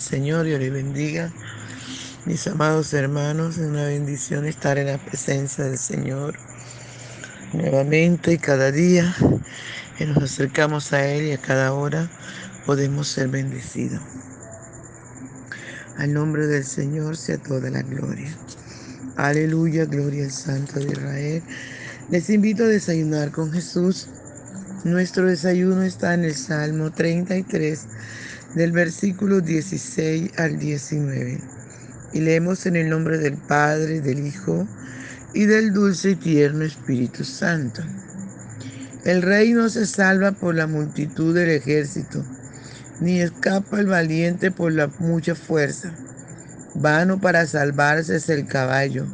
Señor, y le bendiga. Mis amados hermanos, es una bendición estar en la presencia del Señor nuevamente y cada día que nos acercamos a Él y a cada hora podemos ser bendecidos. Al nombre del Señor sea toda la gloria. Aleluya, gloria al Santo de Israel. Les invito a desayunar con Jesús. Nuestro desayuno está en el Salmo 33 del versículo 16 al 19. Y leemos en el nombre del Padre, del Hijo y del dulce y tierno Espíritu Santo. El rey no se salva por la multitud del ejército, ni escapa el valiente por la mucha fuerza. Vano para salvarse es el caballo.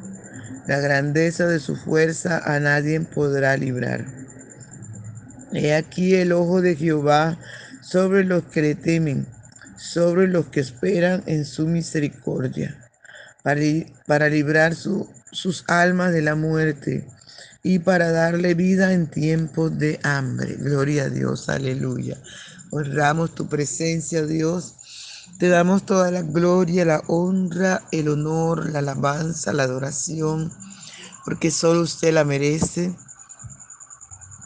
La grandeza de su fuerza a nadie podrá librar. He aquí el ojo de Jehová sobre los que le temen, sobre los que esperan en su misericordia, para, para librar sus almas de la muerte y para darle vida en tiempos de hambre. Gloria a Dios, aleluya. Honramos tu presencia, Dios. Te damos toda la gloria, la honra, el honor, la alabanza, la adoración, porque solo usted la merece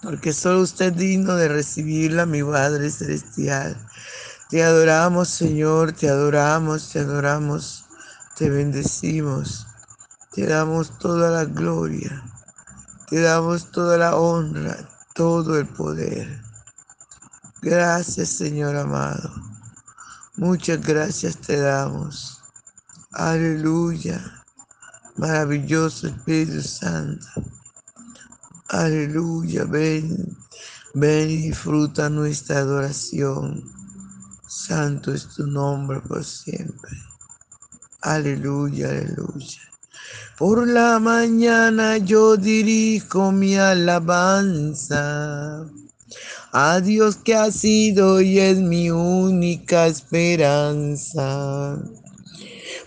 porque solo usted es digno de recibirla, mi Padre Celestial. Te adoramos, Señor, te adoramos, te adoramos, te bendecimos, te damos toda la gloria, te damos toda la honra, todo el poder. Gracias, Señor amado. Muchas gracias te damos. Aleluya. Maravilloso Espíritu Santo. Aleluya, ven, ven y disfruta nuestra adoración. Santo es tu nombre por siempre. Aleluya, aleluya. Por la mañana yo dirijo mi alabanza a Dios que ha sido y es mi única esperanza.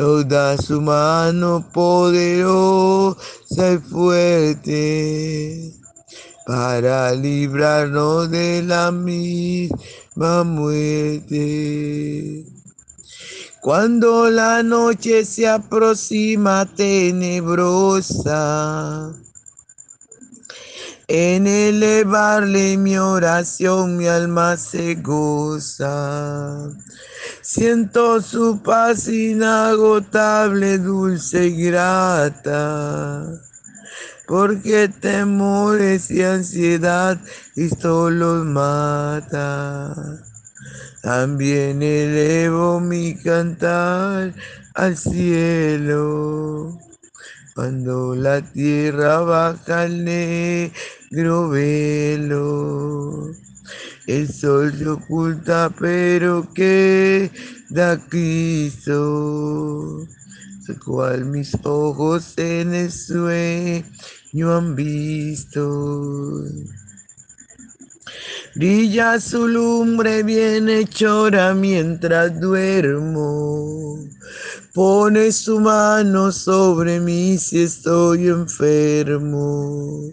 Nos da su mano poderosa y fuerte para librarnos de la misma muerte. Cuando la noche se aproxima tenebrosa, en elevarle mi oración mi alma se goza. Siento su paz inagotable, dulce y grata porque temores y ansiedad esto los mata. También elevo mi cantar al cielo. Cuando la tierra baja al negro velo, el sol se oculta, pero que da Cristo, cual mis ojos en el sueño han visto. Brilla su lumbre bien hechora mientras duermo. Pone su mano sobre mí si estoy enfermo.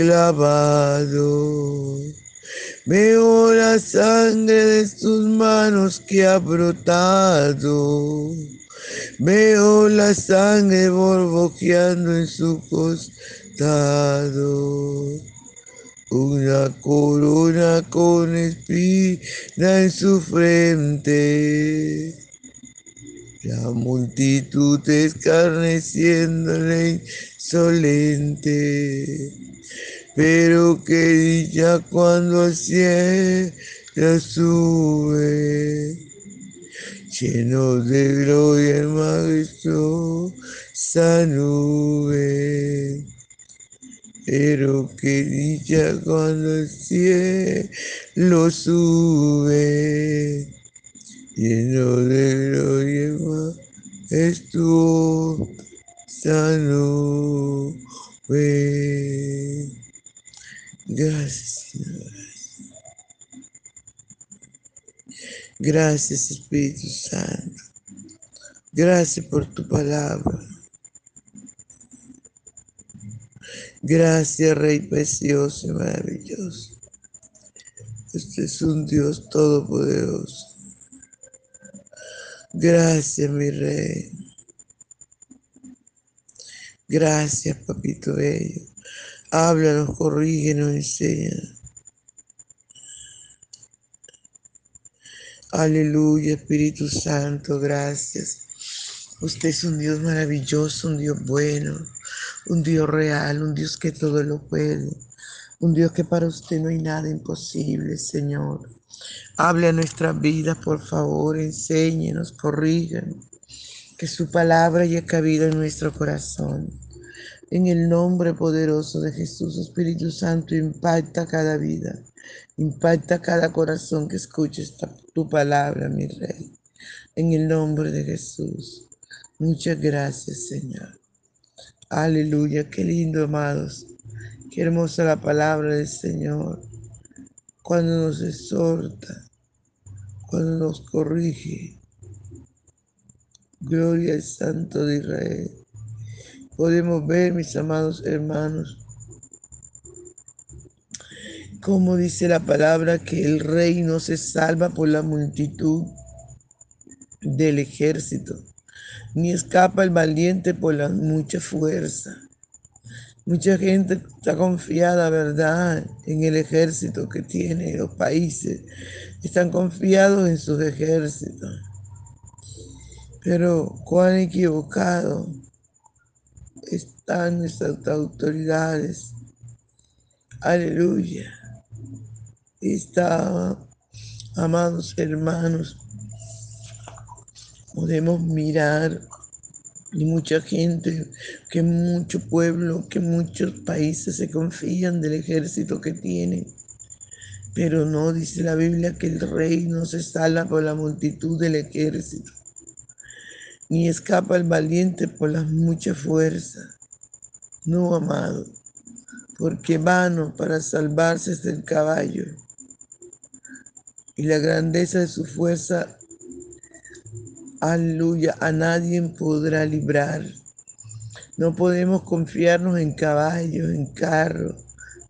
clavado. Veo la sangre de tus manos que ha brotado. Veo la sangre borboqueando en su costado. Una corona con espina en su frente. La multitud escarneciéndole insolente. Pero que dicha cuando al cielo sube, lleno de gloria y majestuosa nube. Pero que dicha cuando el cielo sube, lleno de gloria y majestuosa nube. Gracias, Señor. Gracias, Espíritu Santo. Gracias por tu palabra. Gracias, Rey precioso y maravilloso. Este es un Dios todopoderoso. Gracias, mi Rey. Gracias, Papito Bello. Háblanos, corrígenos, enseña. Aleluya, Espíritu Santo, gracias. Usted es un Dios maravilloso, un Dios bueno, un Dios real, un Dios que todo lo puede, un Dios que para usted no hay nada imposible, Señor. Hable a nuestras vidas, por favor, enséñenos, corríganos, que su palabra haya cabido en nuestro corazón. En el nombre poderoso de Jesús, Espíritu Santo, impacta cada vida, impacta cada corazón que escuche esta, tu palabra, mi Rey. En el nombre de Jesús. Muchas gracias, Señor. Aleluya, qué lindo, amados. Qué hermosa la palabra del Señor. Cuando nos exhorta, cuando nos corrige. Gloria al Santo de Israel podemos ver, mis amados hermanos, como dice la palabra, que el rey no se salva por la multitud del ejército, ni escapa el valiente por la mucha fuerza. Mucha gente está confiada, ¿verdad?, en el ejército que tiene los países. Están confiados en sus ejércitos. Pero cuán equivocado están nuestras autoridades. Aleluya. Está, amados hermanos, podemos mirar y mucha gente, que mucho pueblo, que muchos países se confían del ejército que tienen. Pero no dice la Biblia que el rey no se sala por la multitud del ejército ni escapa el valiente por la mucha fuerza. No, amado, porque vano para salvarse es el caballo, y la grandeza de su fuerza, aleluya, a nadie podrá librar. No podemos confiarnos en caballos, en carros,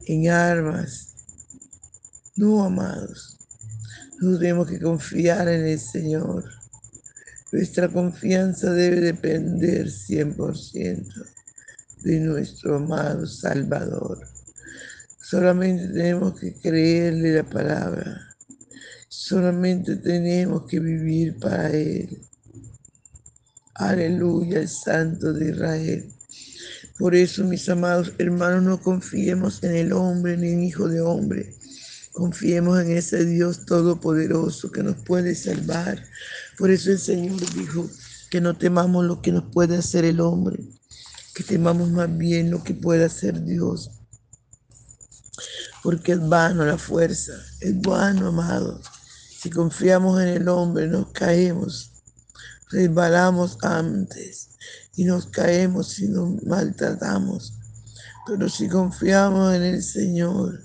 en armas. No, amados, no tenemos que confiar en el Señor. Nuestra confianza debe depender 100% de nuestro amado Salvador. Solamente tenemos que creerle la palabra. Solamente tenemos que vivir para Él. Aleluya, el Santo de Israel. Por eso, mis amados hermanos, no confiemos en el hombre ni en hijo de hombre. Confiemos en ese Dios todopoderoso que nos puede salvar por eso el Señor dijo que no temamos lo que nos puede hacer el hombre, que temamos más bien lo que puede hacer Dios. Porque es vano la fuerza, es vano, amado. Si confiamos en el hombre, nos caemos, resbalamos antes y nos caemos y nos maltratamos. Pero si confiamos en el Señor,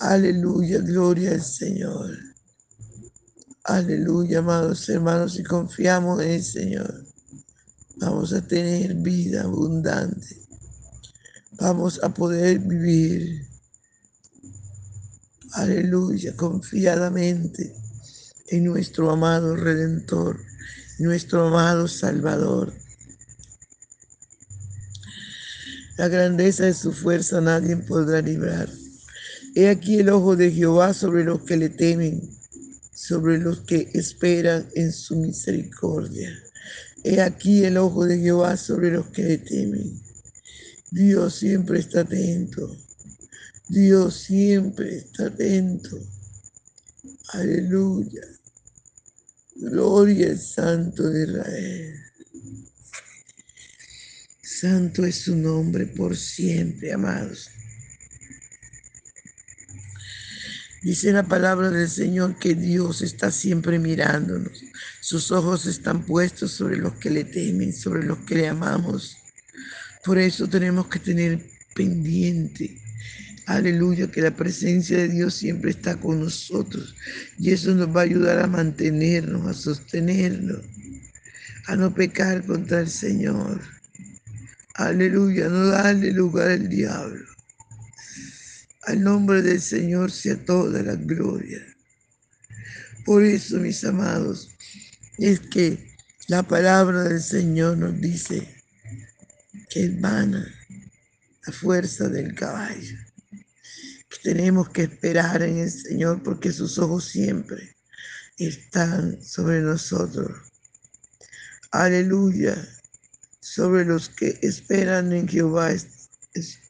aleluya, gloria al Señor. Aleluya, amados hermanos, si confiamos en el Señor, vamos a tener vida abundante. Vamos a poder vivir. aleluya, confiadamente en nuestro amado Redentor, nuestro amado Salvador. La grandeza de su fuerza nadie podrá librar. He aquí el ojo de Jehová sobre los que le temen, sobre los que esperan en su misericordia. He aquí el ojo de Jehová sobre los que le temen. Dios siempre está atento. Dios siempre está atento. Aleluya. Gloria al Santo de Israel. Santo es su nombre por siempre, amados. Dice la palabra del Señor que Dios está siempre mirándonos. Sus ojos están puestos sobre los que le temen, sobre los que le amamos. Por eso tenemos que tener pendiente. Aleluya, que la presencia de Dios siempre está con nosotros. Y eso nos va a ayudar a mantenernos, a sostenernos, a no pecar contra el Señor. Aleluya, no darle lugar al diablo. Al nombre del Señor sea toda la gloria. Por eso, mis amados, es que la palabra del Señor nos dice que es vana la fuerza del caballo. Que tenemos que esperar en el Señor porque sus ojos siempre están sobre nosotros. Aleluya sobre los que esperan en Jehová,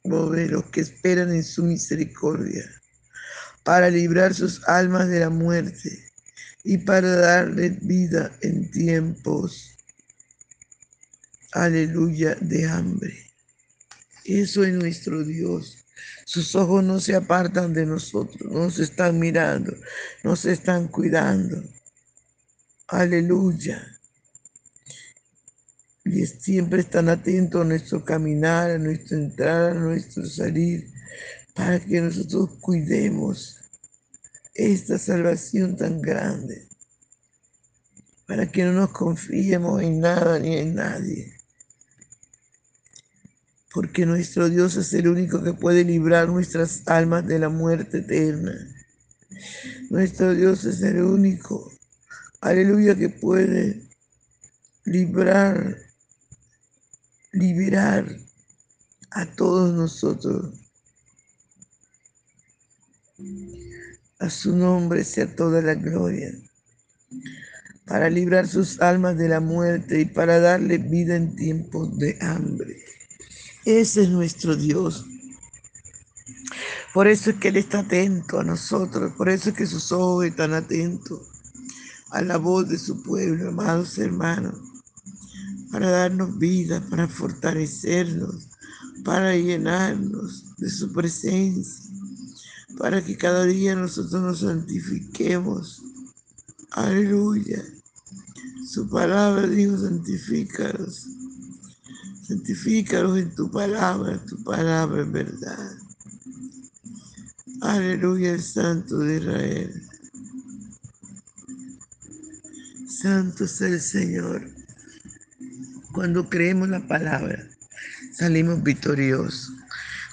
sobre los que esperan en su misericordia, para librar sus almas de la muerte y para darles vida en tiempos, aleluya, de hambre. Eso es nuestro Dios. Sus ojos no se apartan de nosotros, nos están mirando, nos están cuidando. Aleluya y siempre están atentos a nuestro caminar, a nuestro entrar, a nuestro salir, para que nosotros cuidemos esta salvación tan grande, para que no nos confiemos en nada ni en nadie, porque nuestro Dios es el único que puede librar nuestras almas de la muerte eterna. Nuestro Dios es el único, aleluya, que puede librar liberar a todos nosotros. A su nombre sea toda la gloria, para librar sus almas de la muerte y para darle vida en tiempos de hambre. Ese es nuestro Dios. Por eso es que Él está atento a nosotros, por eso es que sus ojos están atentos a la voz de su pueblo, amados hermanos para darnos vida, para fortalecernos, para llenarnos de su presencia, para que cada día nosotros nos santifiquemos. Aleluya. Su palabra dijo, santifícalos. Santifícalos en tu palabra, tu palabra es verdad. Aleluya, el Santo de Israel. Santo es el Señor. Cuando creemos la palabra, salimos victoriosos.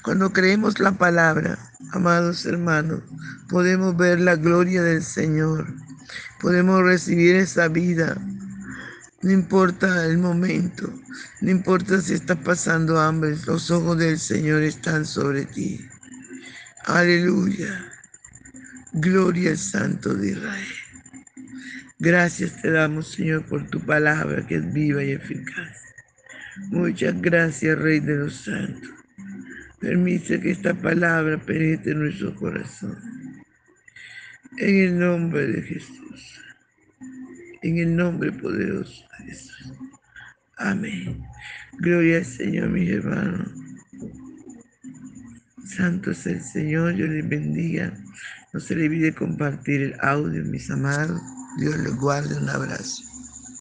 Cuando creemos la palabra, amados hermanos, podemos ver la gloria del Señor. Podemos recibir esa vida. No importa el momento, no importa si estás pasando hambre, los ojos del Señor están sobre ti. Aleluya. Gloria al Santo de Israel. Gracias te damos, Señor, por tu palabra que es viva y eficaz. Muchas gracias, Rey de los Santos. Permite que esta palabra penetre en nuestro corazón. En el nombre de Jesús. En el nombre poderoso de Jesús. Amén. Gloria al Señor, mis hermanos. Santo es el Señor, yo les bendiga. No se le olvide compartir el audio, mis amados. Dios les guarde un abrazo.